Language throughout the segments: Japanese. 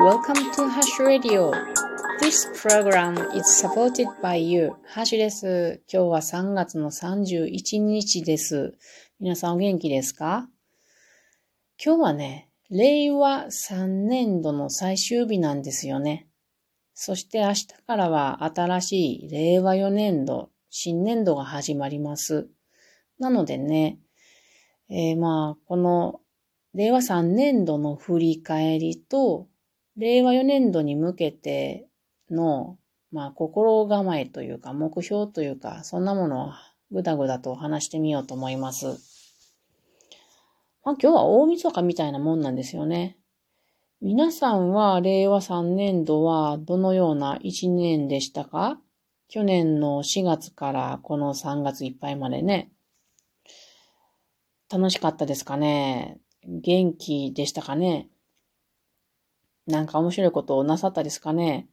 Welcome to Hash Radio. This program is supported by you. ハシュです。今日は3月の31日です。皆さんお元気ですか？今日はね、令和3年度の最終日なんですよね。そして明日からは新しい令和4年度、新年度が始まります。なのでね、えー、まあ、この令和3年度の振り返りと、令和4年度に向けての、まあ、心構えというか、目標というか、そんなものをぐだぐだと話してみようと思います。まあ、今日は大晦日みたいなもんなんですよね。皆さんは令和3年度はどのような1年でしたか？去年の4月からこの3月いっぱいまでね。楽しかったですかね？元気でしたかね？なんか面白いことをなさったですかね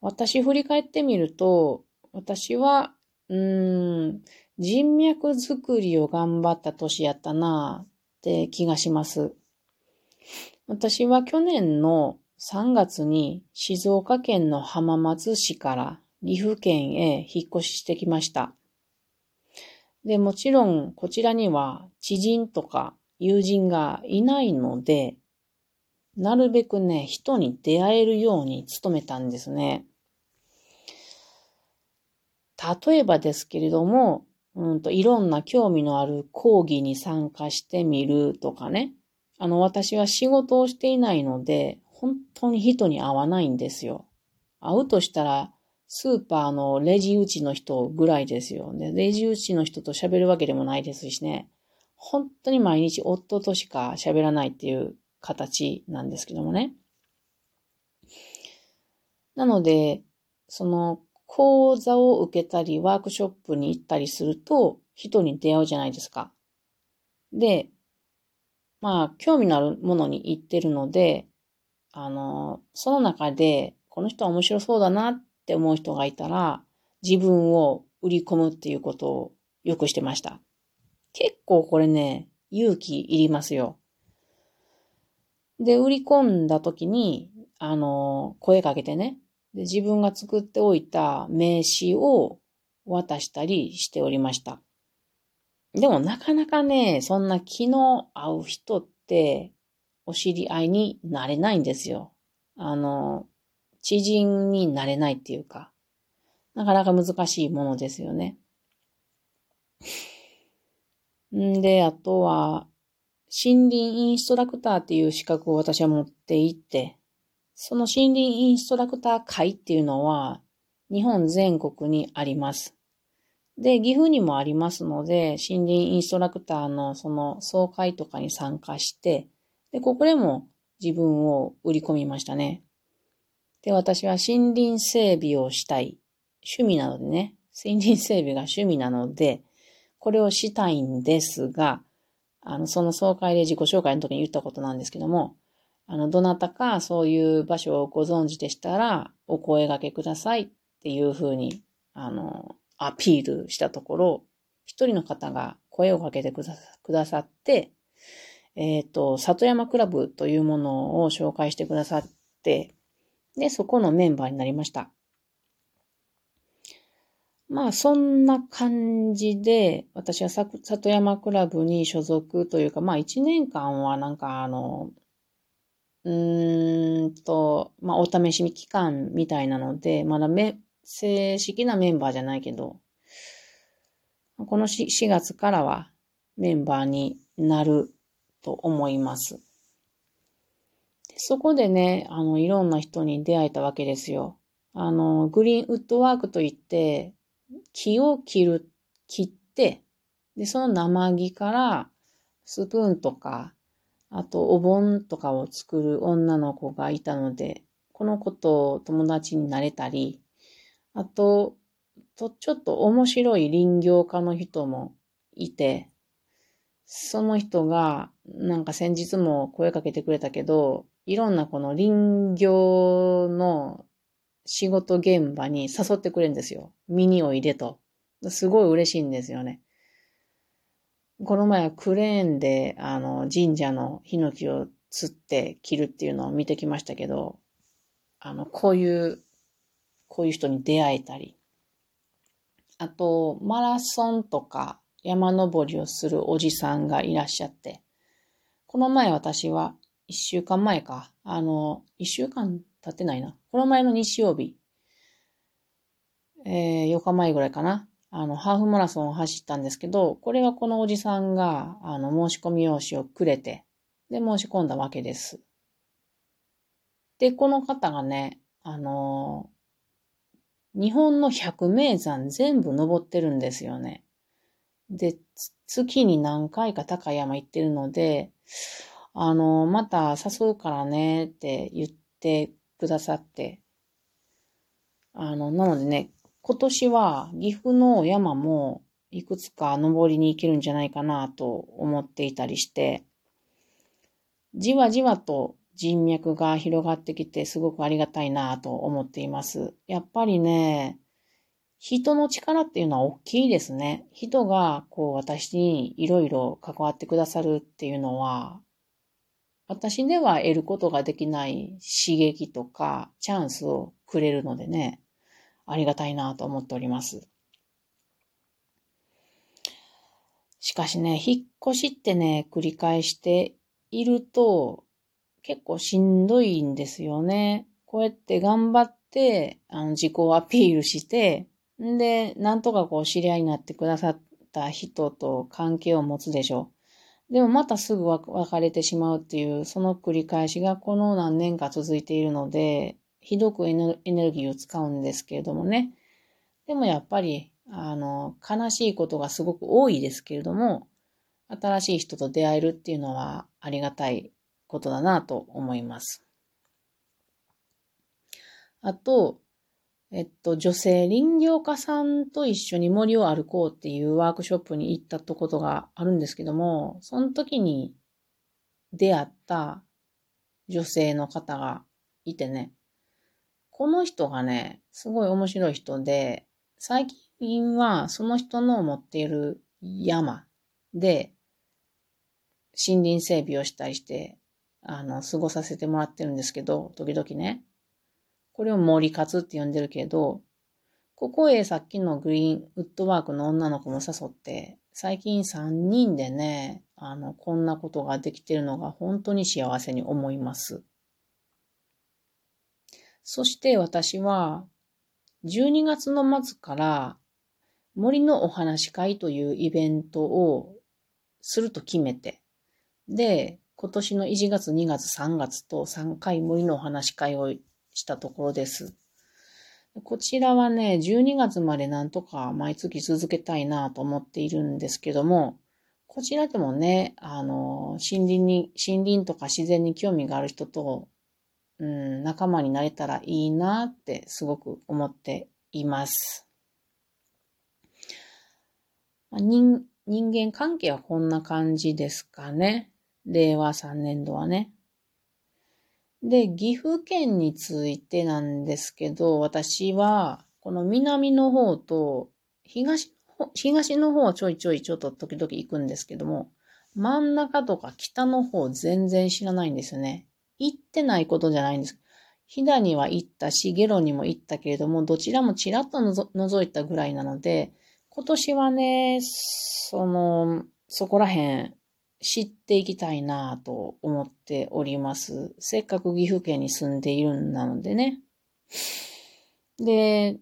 私振り返ってみると、私は、うーん、人脈作りを頑張った年やったなって気がします。私は去年の3月に静岡県の浜松市から岐阜県へ引っ越ししてきました。で、もちろんこちらには知人とか友人がいないので、なるべくね、人に出会えるように努めたんですね。例えばですけれども、うんと、いろんな興味のある講義に参加してみるとかね。あの、私は仕事をしていないので、本当に人に会わないんですよ。会うとしたら、スーパーのレジ打ちの人ぐらいですよね。レジ打ちの人と喋るわけでもないですしね。本当に毎日夫としか喋らないっていう形なんですけどもね。なので、その講座を受けたりワークショップに行ったりすると人に出会うじゃないですか。で、まあ、興味のあるものに行ってるので、あの、その中で、この人は面白そうだなって思う人がいたら、自分を売り込むっていうことをよくしてました。結構これね、勇気いりますよ。で、売り込んだ時に、あの、声かけてね、で自分が作っておいた名刺を渡したりしておりました。でもなかなかね、そんな気の合う人ってお知り合いになれないんですよ。あの、知人になれないっていうか、なかなか難しいものですよね。んで、あとは、森林インストラクターっていう資格を私は持っていて、その森林インストラクター会っていうのは、日本全国にあります。で、岐阜にもありますので、森林インストラクターのその総会とかに参加して、で、ここでも自分を売り込みましたね。で、私は森林整備をしたい。趣味なのでね、森林整備が趣味なので、これをしたいんですが、あの、その総会で自己紹介の時に言ったことなんですけども、あの、どなたかそういう場所をご存知でしたら、お声掛けくださいっていうふうに、あの、アピールしたところ、一人の方が声をかけてくださって、えっ、ー、と、里山クラブというものを紹介してくださって、で、そこのメンバーになりました。まあ、そんな感じで、私は里山クラブに所属というか、まあ、一年間はなんか、あの、うーんと、まあ、お試し期間みたいなので、まだめ、正式なメンバーじゃないけど、この 4, 4月からはメンバーになると思います。そこでね、あの、いろんな人に出会えたわけですよ。あの、グリーンウッドワークといって、木を切る、切って、で、その生木からスプーンとか、あとお盆とかを作る女の子がいたので、この子と友達になれたり、あと、と、ちょっと面白い林業家の人もいて、その人が、なんか先日も声かけてくれたけど、いろんなこの林業の仕事現場に誘ってくれるんですよ。ミニを入れと。すごい嬉しいんですよね。この前はクレーンで、あの、神社のヒノキを釣って切るっていうのを見てきましたけど、あの、こういう、こういう人に出会えたり、あと、マラソンとか山登りをするおじさんがいらっしゃって、この前私は、一週間前か、あの、一週間経ってないな。この前の日曜日、えー、4日前ぐらいかな。あの、ハーフマラソンを走ったんですけど、これはこのおじさんが、あの、申し込み用紙をくれて、で、申し込んだわけです。で、この方がね、あの日本の百名山全部登ってるんですよね。で、月に何回か高山行ってるので、あの、また誘うからねって言ってくださって、あの、なのでね、今年は岐阜の山もいくつか登りに行けるんじゃないかなと思っていたりして、じわじわと人脈が広がってきてすごくありがたいなと思っています。やっぱりね、人の力っていうのは大きいですね。人がこう私にいろいろ関わってくださるっていうのは、私では得ることができない刺激とかチャンスをくれるのでね、ありがたいなと思っております。しかしね、引っ越しってね、繰り返していると、結構しんどいんですよね。こうやって頑張って、あの、自己アピールして、んで、なんとかこう知り合いになってくださった人と関係を持つでしょう。でもまたすぐ別れてしまうっていう、その繰り返しがこの何年か続いているので、ひどくエネルギーを使うんですけれどもね。でもやっぱり、あの、悲しいことがすごく多いですけれども、新しい人と出会えるっていうのはありがたいことだなと思います。あと、えっと、女性林業家さんと一緒に森を歩こうっていうワークショップに行ったとことがあるんですけども、その時に出会った女性の方がいてね、この人がね、すごい面白い人で、最近はその人の持っている山で森林整備をしたりして、あの、過ごさせてもらってるんですけど、時々ね。これを森活って呼んでるけど、ここへさっきのグリーンウッドワークの女の子も誘って、最近3人でね、あの、こんなことができてるのが本当に幸せに思います。そして私は、12月の末から森のお話会というイベントをすると決めて、で、今年の1月、2月、3月と3回森のお話会をしたところです。こちらはね、12月までなんとか毎月続けたいなと思っているんですけども、こちらでもね、あの、森林に、森林とか自然に興味がある人と、うん、仲間になれたらいいなってすごく思っています。人人間関係はこんな感じですかね。令和3年度はね。で、岐阜県についてなんですけど、私は、この南の方と東、東の方はちょいちょいちょっと時々行くんですけども、真ん中とか北の方全然知らないんですよね。行ってないことじゃないんです。飛騨には行ったし、ゲロにも行ったけれども、どちらもちらっとのぞ覗いたぐらいなので、今年はね、その、そこら辺知っていきたいなと思っております。せっかく岐阜県に住んでいるんなのでね。で、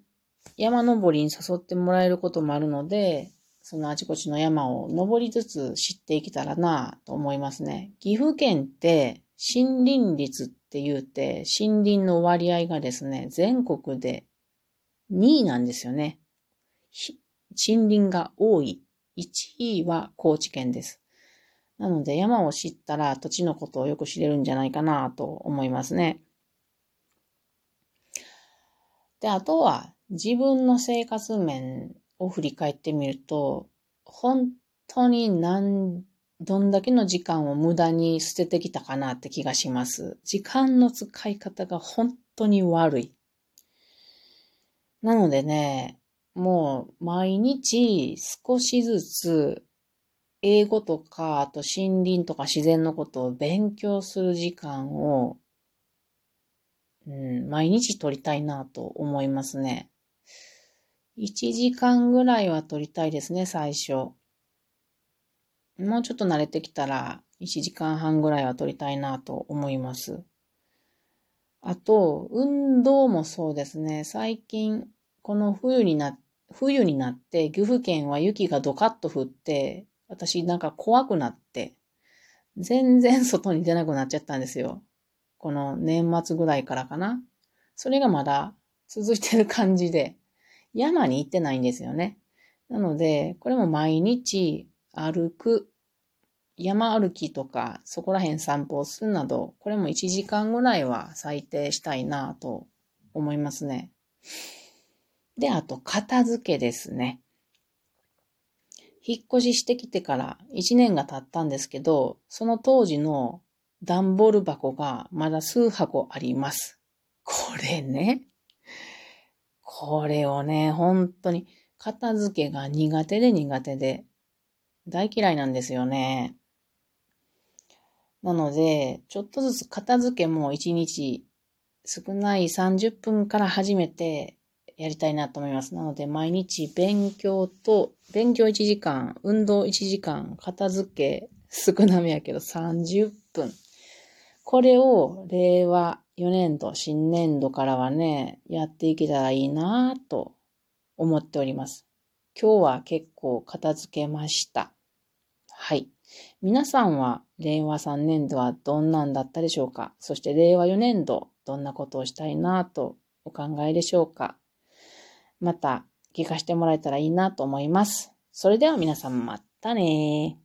山登りに誘ってもらえることもあるので、そのあちこちの山を登りつつ知っていけたらなと思いますね。岐阜県って森林率って言うて、森林の割合がですね、全国で2位なんですよね。森林が多い。1位は高知県です。なので山を知ったら土地のことをよく知れるんじゃないかなと思いますね。で、あとは自分の生活面を振り返ってみると、本当に何、どんだけの時間を無駄に捨ててきたかなって気がします。時間の使い方が本当に悪い。なのでね、もう毎日少しずつ英語とか、あと森林とか自然のことを勉強する時間を、うん、毎日取りたいなと思いますね。1時間ぐらいは取りたいですね、最初。もうちょっと慣れてきたら、1時間半ぐらいは取りたいなと思います。あと、運動もそうですね。最近、この冬にな、冬になって、岐阜県は雪がドカッと降って、私なんか怖くなって、全然外に出なくなっちゃったんですよ。この年末ぐらいからかな。それがまだ続いてる感じで、山に行ってないんですよね。なので、これも毎日歩く、山歩きとか、そこら辺散歩をするなど、これも1時間ぐらいは最低したいなと思いますね。で、あと、片付けですね。引っ越ししてきてから1年が経ったんですけど、その当時の段ボール箱がまだ数箱あります。これね。これをね、本当に片付けが苦手で苦手で大嫌いなんですよね。なので、ちょっとずつ片付けも1日少ない30分から始めてやりたいなと思います。なので、毎日勉強と、勉強1時間、運動1時間、片付け少なめやけど30分。これを令和4年度、新年度からはね、やっていけたらいいなぁと思っております。今日は結構片付けました。はい。皆さんは令和3年度はどんなんだったでしょうか？そして令和4年度、どんなことをしたいなとお考えでしょうか？また聞かせてもらえたらいいなと思います。それでは皆さんまたね